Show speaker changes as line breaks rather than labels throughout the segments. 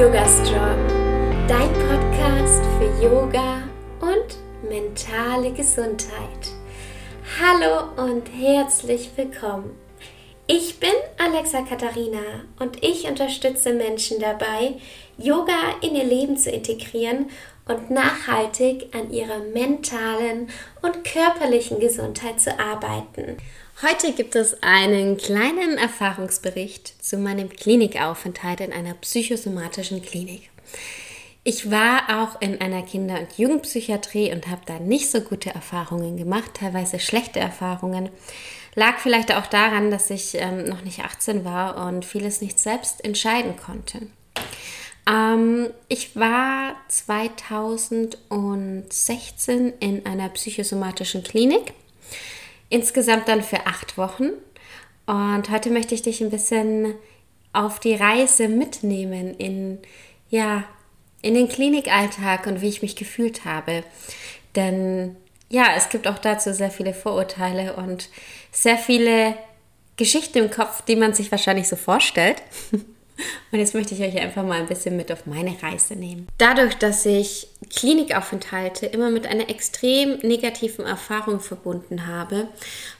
Yoga Strong, dein Podcast für Yoga und mentale Gesundheit. Hallo und herzlich willkommen. Ich bin Alexa Katharina und ich unterstütze Menschen dabei, Yoga in ihr Leben zu integrieren und nachhaltig an ihrer mentalen und körperlichen Gesundheit zu arbeiten. Heute gibt es einen kleinen Erfahrungsbericht zu meinem Klinikaufenthalt in einer psychosomatischen Klinik. Ich war auch in einer Kinder- und Jugendpsychiatrie und habe da nicht so gute Erfahrungen gemacht, teilweise schlechte Erfahrungen. Lag vielleicht auch daran, dass ich ähm, noch nicht 18 war und vieles nicht selbst entscheiden konnte. Ähm, ich war 2016 in einer psychosomatischen Klinik insgesamt dann für acht Wochen. Und heute möchte ich dich ein bisschen auf die Reise mitnehmen in, ja, in den Klinikalltag und wie ich mich gefühlt habe. Denn ja, es gibt auch dazu sehr viele Vorurteile und sehr viele Geschichten im Kopf, die man sich wahrscheinlich so vorstellt. Und jetzt möchte ich euch einfach mal ein bisschen mit auf meine Reise nehmen. Dadurch, dass ich Klinikaufenthalte immer mit einer extrem negativen Erfahrung verbunden habe,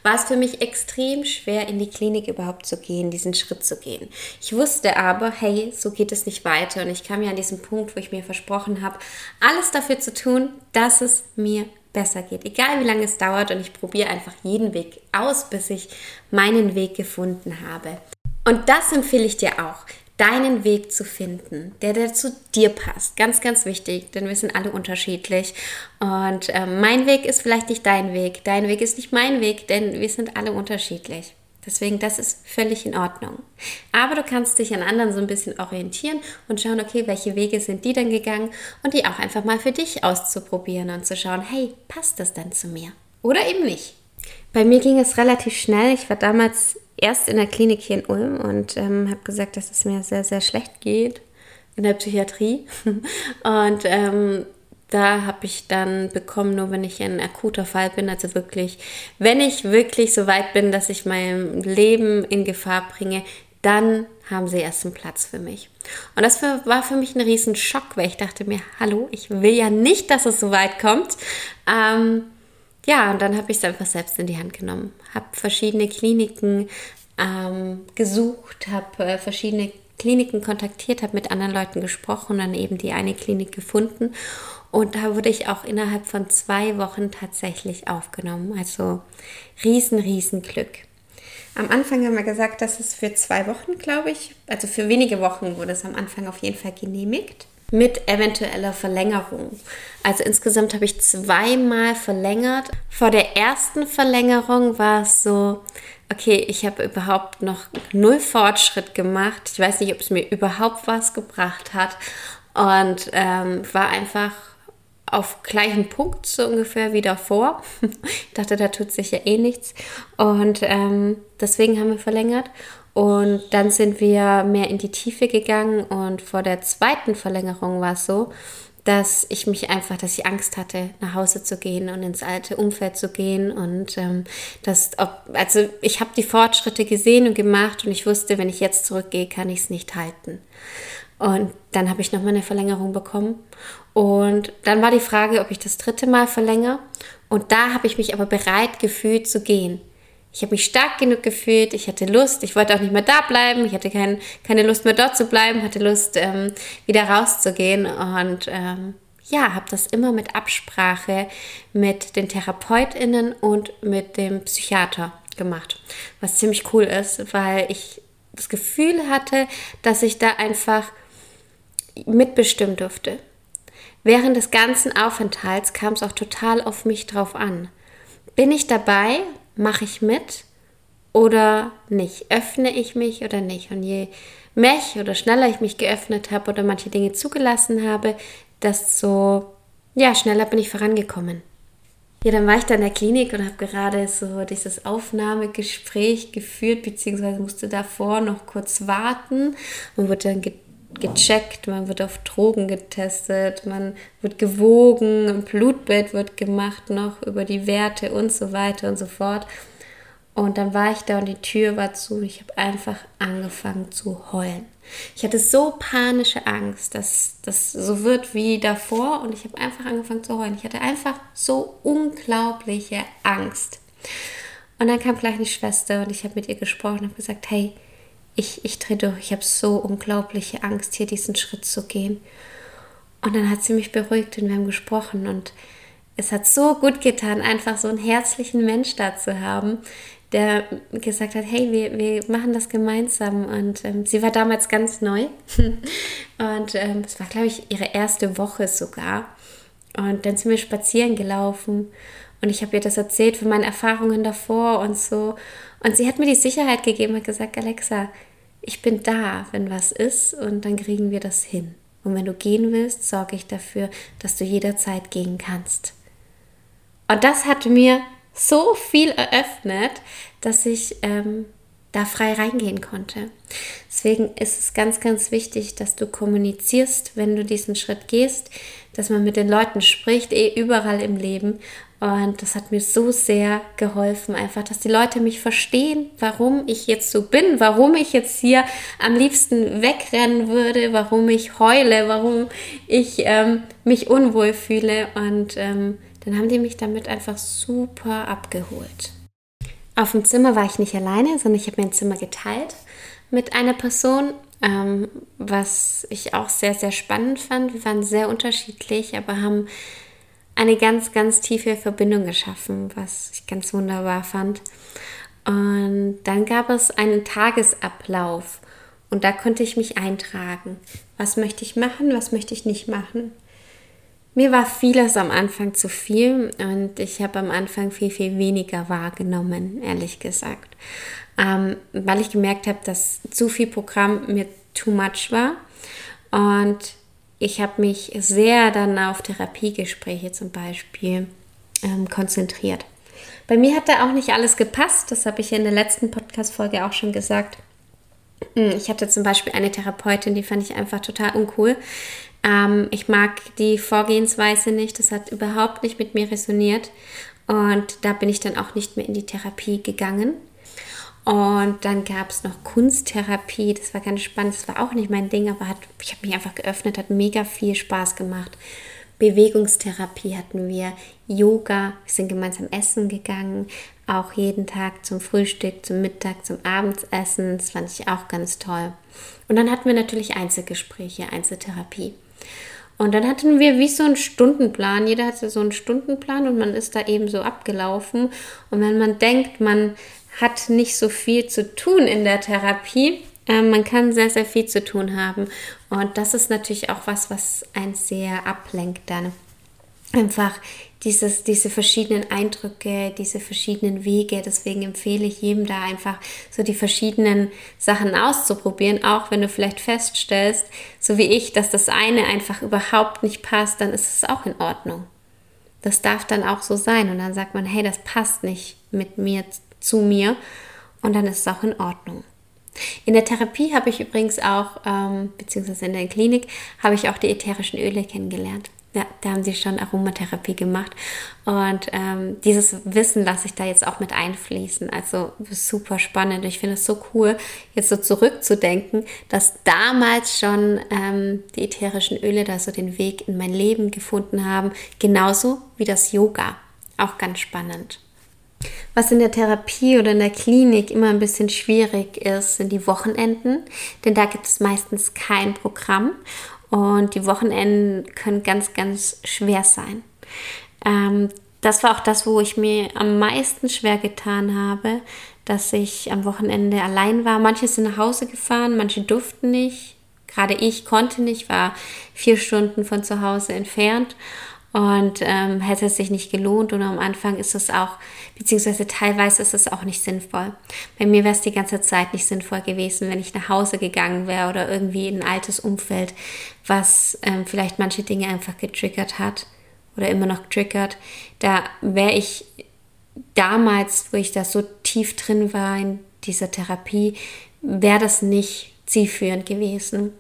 war es für mich extrem schwer, in die Klinik überhaupt zu gehen, diesen Schritt zu gehen. Ich wusste aber, hey, so geht es nicht weiter. Und ich kam ja an diesen Punkt, wo ich mir versprochen habe, alles dafür zu tun, dass es mir besser geht. Egal wie lange es dauert und ich probiere einfach jeden Weg aus, bis ich meinen Weg gefunden habe. Und das empfehle ich dir auch deinen Weg zu finden, der, der zu dir passt. Ganz, ganz wichtig, denn wir sind alle unterschiedlich. Und äh, mein Weg ist vielleicht nicht dein Weg, dein Weg ist nicht mein Weg, denn wir sind alle unterschiedlich. Deswegen, das ist völlig in Ordnung. Aber du kannst dich an anderen so ein bisschen orientieren und schauen, okay, welche Wege sind die denn gegangen und die auch einfach mal für dich auszuprobieren und zu schauen, hey, passt das denn zu mir? Oder eben nicht. Bei mir ging es relativ schnell. Ich war damals erst in der Klinik hier in Ulm und ähm, habe gesagt, dass es mir sehr, sehr schlecht geht in der Psychiatrie. Und ähm, da habe ich dann bekommen, nur wenn ich ein akuter Fall bin, also wirklich, wenn ich wirklich so weit bin, dass ich mein Leben in Gefahr bringe, dann haben sie erst einen Platz für mich. Und das war für mich ein riesen Schock, weil ich dachte mir, hallo, ich will ja nicht, dass es so weit kommt. Ähm, ja, und dann habe ich es einfach selbst in die Hand genommen. Habe verschiedene Kliniken ähm, gesucht, habe äh, verschiedene Kliniken kontaktiert, habe mit anderen Leuten gesprochen dann eben die eine Klinik gefunden. Und da wurde ich auch innerhalb von zwei Wochen tatsächlich aufgenommen. Also riesen, riesen Glück. Am Anfang haben wir gesagt, dass es für zwei Wochen, glaube ich, also für wenige Wochen wurde es am Anfang auf jeden Fall genehmigt mit eventueller Verlängerung. Also insgesamt habe ich zweimal verlängert. Vor der ersten Verlängerung war es so, okay, ich habe überhaupt noch null Fortschritt gemacht. Ich weiß nicht, ob es mir überhaupt was gebracht hat und ähm, war einfach auf gleichen Punkt so ungefähr wie davor. ich dachte, da tut sich ja eh nichts und ähm, deswegen haben wir verlängert. Und dann sind wir mehr in die Tiefe gegangen und vor der zweiten Verlängerung war es so, dass ich mich einfach, dass ich Angst hatte, nach Hause zu gehen und ins alte Umfeld zu gehen. Und ähm, das, ob, also ich habe die Fortschritte gesehen und gemacht und ich wusste, wenn ich jetzt zurückgehe, kann ich es nicht halten. Und dann habe ich nochmal eine Verlängerung bekommen. Und dann war die Frage, ob ich das dritte Mal verlängere. Und da habe ich mich aber bereit gefühlt zu gehen. Ich habe mich stark genug gefühlt, ich hatte Lust, ich wollte auch nicht mehr da bleiben, ich hatte kein, keine Lust mehr dort zu bleiben, hatte Lust, ähm, wieder rauszugehen und ähm, ja, habe das immer mit Absprache mit den TherapeutInnen und mit dem Psychiater gemacht, was ziemlich cool ist, weil ich das Gefühl hatte, dass ich da einfach mitbestimmen durfte. Während des ganzen Aufenthalts kam es auch total auf mich drauf an. Bin ich dabei? Mache ich mit oder nicht? Öffne ich mich oder nicht? Und je mehr ich oder schneller ich mich geöffnet habe oder manche Dinge zugelassen habe, desto ja, schneller bin ich vorangekommen. Ja, dann war ich da in der Klinik und habe gerade so dieses Aufnahmegespräch geführt, beziehungsweise musste davor noch kurz warten und wurde dann gecheckt, man wird auf Drogen getestet, man wird gewogen, ein Blutbild wird gemacht noch über die Werte und so weiter und so fort. Und dann war ich da und die Tür war zu und ich habe einfach angefangen zu heulen. Ich hatte so panische Angst, dass das so wird wie davor und ich habe einfach angefangen zu heulen. Ich hatte einfach so unglaubliche Angst. Und dann kam gleich eine Schwester und ich habe mit ihr gesprochen und gesagt, hey, ich, ich drehe durch, ich habe so unglaubliche Angst, hier diesen Schritt zu gehen. Und dann hat sie mich beruhigt und wir haben gesprochen und es hat so gut getan, einfach so einen herzlichen Mensch da zu haben, der gesagt hat, hey, wir, wir machen das gemeinsam. Und ähm, sie war damals ganz neu. und ähm, es war, glaube ich, ihre erste Woche sogar. Und dann sind wir spazieren gelaufen. Und ich habe ihr das erzählt von meinen Erfahrungen davor und so. Und sie hat mir die Sicherheit gegeben, hat gesagt, Alexa, ich bin da, wenn was ist und dann kriegen wir das hin. Und wenn du gehen willst, sorge ich dafür, dass du jederzeit gehen kannst. Und das hat mir so viel eröffnet, dass ich ähm, da frei reingehen konnte. Deswegen ist es ganz, ganz wichtig, dass du kommunizierst, wenn du diesen Schritt gehst, dass man mit den Leuten spricht, eh überall im Leben. Und das hat mir so sehr geholfen, einfach, dass die Leute mich verstehen, warum ich jetzt so bin, warum ich jetzt hier am liebsten wegrennen würde, warum ich heule, warum ich ähm, mich unwohl fühle. Und ähm, dann haben die mich damit einfach super abgeholt. Auf dem Zimmer war ich nicht alleine, sondern ich habe mein Zimmer geteilt mit einer Person, ähm, was ich auch sehr, sehr spannend fand. Wir waren sehr unterschiedlich, aber haben eine ganz, ganz tiefe Verbindung geschaffen, was ich ganz wunderbar fand. Und dann gab es einen Tagesablauf und da konnte ich mich eintragen. Was möchte ich machen, was möchte ich nicht machen? Mir war vieles am Anfang zu viel und ich habe am Anfang viel, viel weniger wahrgenommen, ehrlich gesagt. Ähm, weil ich gemerkt habe, dass zu viel Programm mir too much war. Und ich habe mich sehr dann auf Therapiegespräche zum Beispiel ähm, konzentriert. Bei mir hat da auch nicht alles gepasst, das habe ich in der letzten Podcast-Folge auch schon gesagt. Hm, ich hatte zum Beispiel eine Therapeutin, die fand ich einfach total uncool. Ähm, ich mag die Vorgehensweise nicht, das hat überhaupt nicht mit mir resoniert. Und da bin ich dann auch nicht mehr in die Therapie gegangen. Und dann gab es noch Kunsttherapie, das war ganz spannend, das war auch nicht mein Ding, aber hat, ich habe mich einfach geöffnet, hat mega viel Spaß gemacht. Bewegungstherapie hatten wir, Yoga, wir sind gemeinsam essen gegangen, auch jeden Tag zum Frühstück, zum Mittag, zum Abendessen, das fand ich auch ganz toll. Und dann hatten wir natürlich Einzelgespräche, Einzeltherapie. Und dann hatten wir wie so einen Stundenplan. Jeder hatte so einen Stundenplan und man ist da eben so abgelaufen. Und wenn man denkt, man hat nicht so viel zu tun in der Therapie, äh, man kann sehr, sehr viel zu tun haben. Und das ist natürlich auch was, was einen sehr ablenkt dann. Einfach dieses, diese verschiedenen Eindrücke, diese verschiedenen Wege. Deswegen empfehle ich jedem da einfach so die verschiedenen Sachen auszuprobieren, auch wenn du vielleicht feststellst, so wie ich, dass das eine einfach überhaupt nicht passt, dann ist es auch in Ordnung. Das darf dann auch so sein und dann sagt man, hey, das passt nicht mit mir, zu mir und dann ist es auch in Ordnung. In der Therapie habe ich übrigens auch, ähm, beziehungsweise in der Klinik, habe ich auch die ätherischen Öle kennengelernt. Ja, da haben sie schon Aromatherapie gemacht. Und ähm, dieses Wissen lasse ich da jetzt auch mit einfließen. Also super spannend. Ich finde es so cool, jetzt so zurückzudenken, dass damals schon ähm, die ätherischen Öle da so den Weg in mein Leben gefunden haben. Genauso wie das Yoga. Auch ganz spannend. Was in der Therapie oder in der Klinik immer ein bisschen schwierig ist, sind die Wochenenden, denn da gibt es meistens kein Programm und die Wochenenden können ganz, ganz schwer sein. Ähm, das war auch das, wo ich mir am meisten schwer getan habe, dass ich am Wochenende allein war. Manche sind nach Hause gefahren, manche durften nicht. Gerade ich konnte nicht, war vier Stunden von zu Hause entfernt und ähm, hätte es sich nicht gelohnt. Und am Anfang ist es auch, beziehungsweise teilweise ist es auch nicht sinnvoll. Bei mir wäre es die ganze Zeit nicht sinnvoll gewesen, wenn ich nach Hause gegangen wäre oder irgendwie in ein altes Umfeld, was ähm, vielleicht manche Dinge einfach getriggert hat oder immer noch triggert. Da wäre ich damals, wo ich da so tief drin war in dieser Therapie, wäre das nicht zielführend gewesen.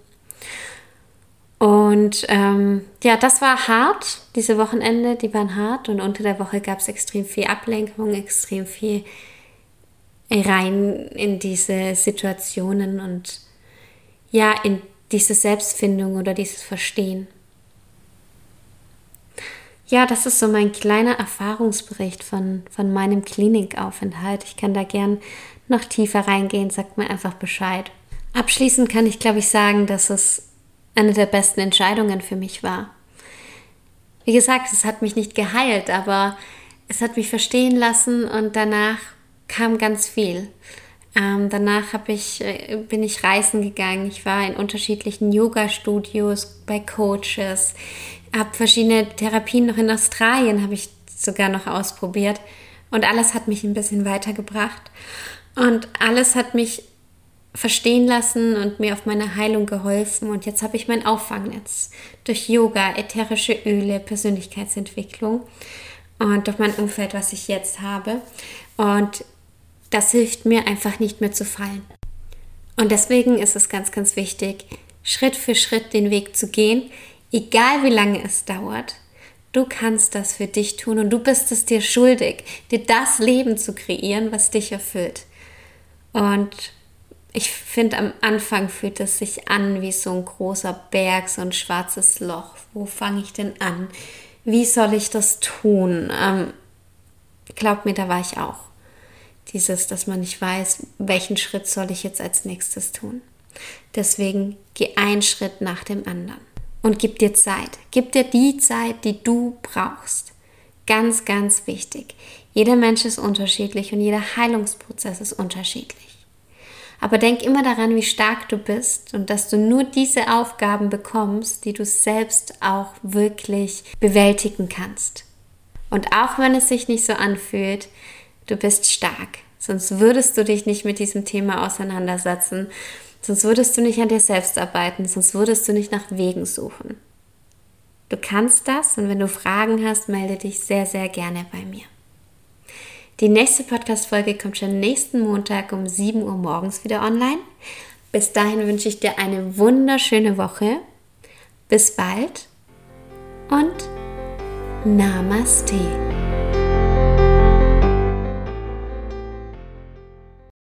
Und ähm, ja, das war hart, diese Wochenende, die waren hart und unter der Woche gab es extrem viel Ablenkung, extrem viel rein in diese Situationen und ja, in diese Selbstfindung oder dieses Verstehen. Ja, das ist so mein kleiner Erfahrungsbericht von, von meinem Klinikaufenthalt. Ich kann da gern noch tiefer reingehen, sagt mir einfach Bescheid. Abschließend kann ich, glaube ich, sagen, dass es eine der besten Entscheidungen für mich war. Wie gesagt, es hat mich nicht geheilt, aber es hat mich verstehen lassen und danach kam ganz viel. Ähm, danach ich, äh, bin ich reisen gegangen. Ich war in unterschiedlichen Yoga-Studios, bei Coaches, habe verschiedene Therapien noch in Australien, habe ich sogar noch ausprobiert. Und alles hat mich ein bisschen weitergebracht. Und alles hat mich verstehen lassen und mir auf meine Heilung geholfen. Und jetzt habe ich mein Auffangnetz durch Yoga, ätherische Öle, Persönlichkeitsentwicklung und durch mein Umfeld, was ich jetzt habe. Und das hilft mir einfach nicht mehr zu fallen. Und deswegen ist es ganz, ganz wichtig, Schritt für Schritt den Weg zu gehen, egal wie lange es dauert. Du kannst das für dich tun und du bist es dir schuldig, dir das Leben zu kreieren, was dich erfüllt. Und ich finde, am Anfang fühlt es sich an wie so ein großer Berg, so ein schwarzes Loch. Wo fange ich denn an? Wie soll ich das tun? Ähm, glaub mir, da war ich auch. Dieses, dass man nicht weiß, welchen Schritt soll ich jetzt als nächstes tun. Deswegen geh einen Schritt nach dem anderen und gib dir Zeit. Gib dir die Zeit, die du brauchst. Ganz, ganz wichtig. Jeder Mensch ist unterschiedlich und jeder Heilungsprozess ist unterschiedlich. Aber denk immer daran, wie stark du bist und dass du nur diese Aufgaben bekommst, die du selbst auch wirklich bewältigen kannst. Und auch wenn es sich nicht so anfühlt, du bist stark. Sonst würdest du dich nicht mit diesem Thema auseinandersetzen. Sonst würdest du nicht an dir selbst arbeiten. Sonst würdest du nicht nach Wegen suchen. Du kannst das und wenn du Fragen hast, melde dich sehr, sehr gerne bei mir. Die nächste Podcast-Folge kommt schon nächsten Montag um 7 Uhr morgens wieder online. Bis dahin wünsche ich dir eine wunderschöne Woche. Bis bald und Namaste.